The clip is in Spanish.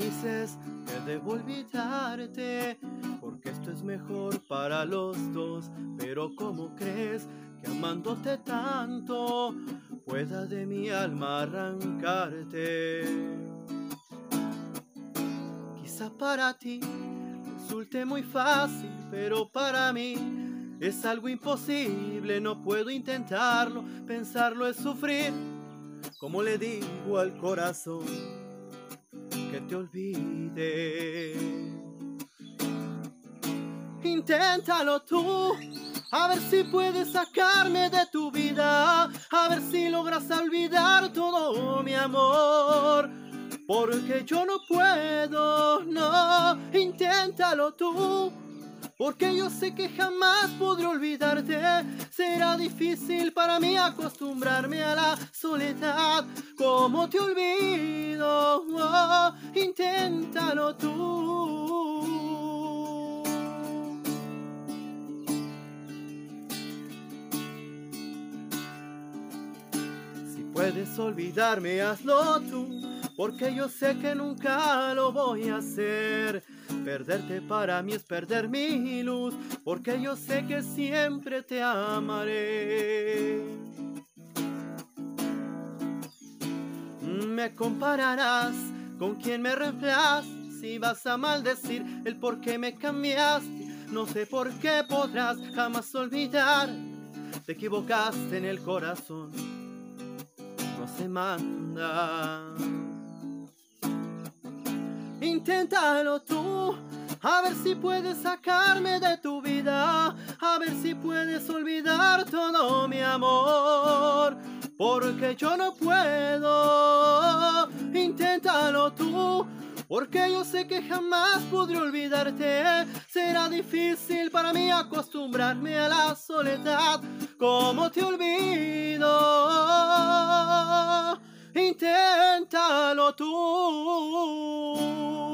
dices que debo olvidarte, porque esto es mejor para los dos. Pero ¿cómo crees que amándote tanto pueda de mi alma arrancarte? Quizá para ti resulte muy fácil, pero para mí es algo imposible, no puedo intentarlo, pensarlo es sufrir. Como le digo al corazón que te olvide. Inténtalo tú, a ver si puedes sacarme de tu vida, a ver si logras olvidar todo mi amor. Porque yo no puedo, no, inténtalo tú. Porque yo sé que jamás podré olvidarte. Será difícil para mí acostumbrarme a la soledad. ¿Cómo te olvido? Oh, inténtalo tú. Si puedes olvidarme, hazlo tú. Porque yo sé que nunca lo voy a hacer. Perderte para mí es perder mi luz, porque yo sé que siempre te amaré. Me compararás con quien me reemplazas si vas a maldecir el por qué me cambiaste. No sé por qué podrás jamás olvidar. Te equivocaste en el corazón. No se manda. Inténtalo tú, a ver si puedes sacarme de tu vida, a ver si puedes olvidar todo mi amor, porque yo no puedo. Inténtalo tú, porque yo sé que jamás podré olvidarte. Será difícil para mí acostumbrarme a la soledad. ¿Cómo te olvido? Inténtalo tú.